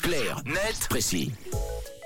Clair, net, précis.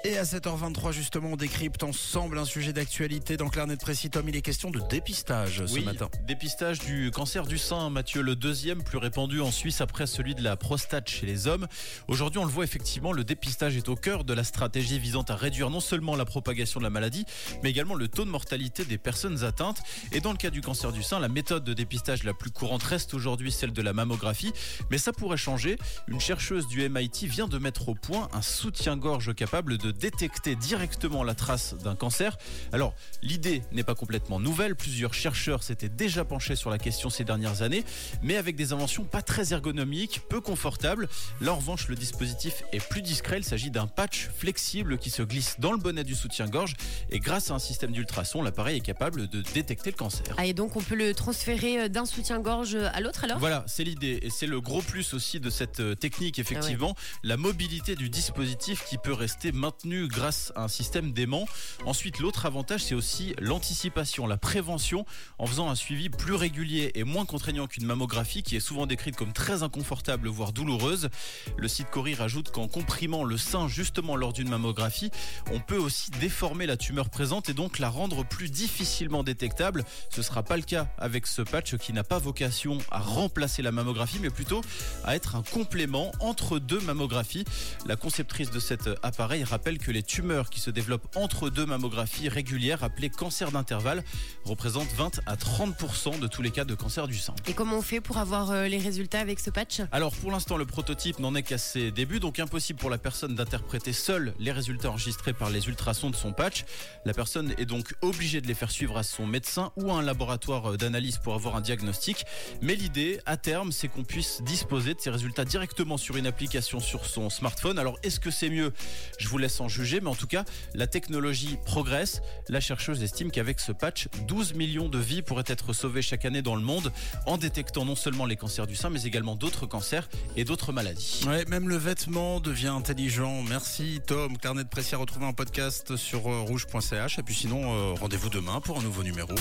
Et à 7h23 justement, on décrypte ensemble un sujet d'actualité dans Clarnet Précis. Tom, il est question de dépistage ce oui, matin. Dépistage du cancer du sein, Mathieu, le deuxième plus répandu en Suisse après celui de la prostate chez les hommes. Aujourd'hui, on le voit effectivement, le dépistage est au cœur de la stratégie visant à réduire non seulement la propagation de la maladie, mais également le taux de mortalité des personnes atteintes. Et dans le cas du cancer du sein, la méthode de dépistage la plus courante reste aujourd'hui celle de la mammographie, mais ça pourrait changer. Une chercheuse du MIT vient de mettre au point un soutien-gorge capable de détecter directement la trace d'un cancer. Alors, l'idée n'est pas complètement nouvelle. Plusieurs chercheurs s'étaient déjà penchés sur la question ces dernières années, mais avec des inventions pas très ergonomiques, peu confortables. Là, en revanche, le dispositif est plus discret. Il s'agit d'un patch flexible qui se glisse dans le bonnet du soutien-gorge et grâce à un système d'ultrasons, l'appareil est capable de détecter le cancer. Ah, et donc on peut le transférer euh, d'un soutien-gorge à l'autre alors? Voilà, c'est l'idée. Et c'est le gros plus aussi de cette euh, technique, effectivement, la mobilité du dispositif qui peut rester grâce à un système d'aimant. Ensuite, l'autre avantage, c'est aussi l'anticipation, la prévention, en faisant un suivi plus régulier et moins contraignant qu'une mammographie qui est souvent décrite comme très inconfortable, voire douloureuse. Le site Cori rajoute qu'en comprimant le sein justement lors d'une mammographie, on peut aussi déformer la tumeur présente et donc la rendre plus difficilement détectable. Ce sera pas le cas avec ce patch qui n'a pas vocation à remplacer la mammographie, mais plutôt à être un complément entre deux mammographies. La conceptrice de cet appareil rappelle que les tumeurs qui se développent entre deux mammographies régulières, appelées cancer d'intervalle, représentent 20 à 30% de tous les cas de cancer du sein. Et comment on fait pour avoir euh, les résultats avec ce patch? Alors pour l'instant, le prototype n'en est qu'à ses débuts, donc impossible pour la personne d'interpréter seule les résultats enregistrés par les ultrasons de son patch. La personne est donc obligée de les faire suivre à son médecin ou à un laboratoire d'analyse pour avoir un diagnostic. Mais l'idée, à terme, c'est qu'on puisse disposer de ces résultats directement sur une application sur son smartphone. Alors est-ce que c'est mieux? Je vous laisse en juger, mais en tout cas, la technologie progresse. La chercheuse estime qu'avec ce patch, 12 millions de vies pourraient être sauvées chaque année dans le monde en détectant non seulement les cancers du sein, mais également d'autres cancers et d'autres maladies. Ouais, même le vêtement devient intelligent. Merci Tom. Clarnet de Précis à retrouver un podcast sur euh, rouge.ch. Et puis sinon, euh, rendez-vous demain pour un nouveau numéro.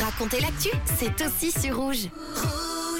Racontez l'actu, c'est aussi sur rouge.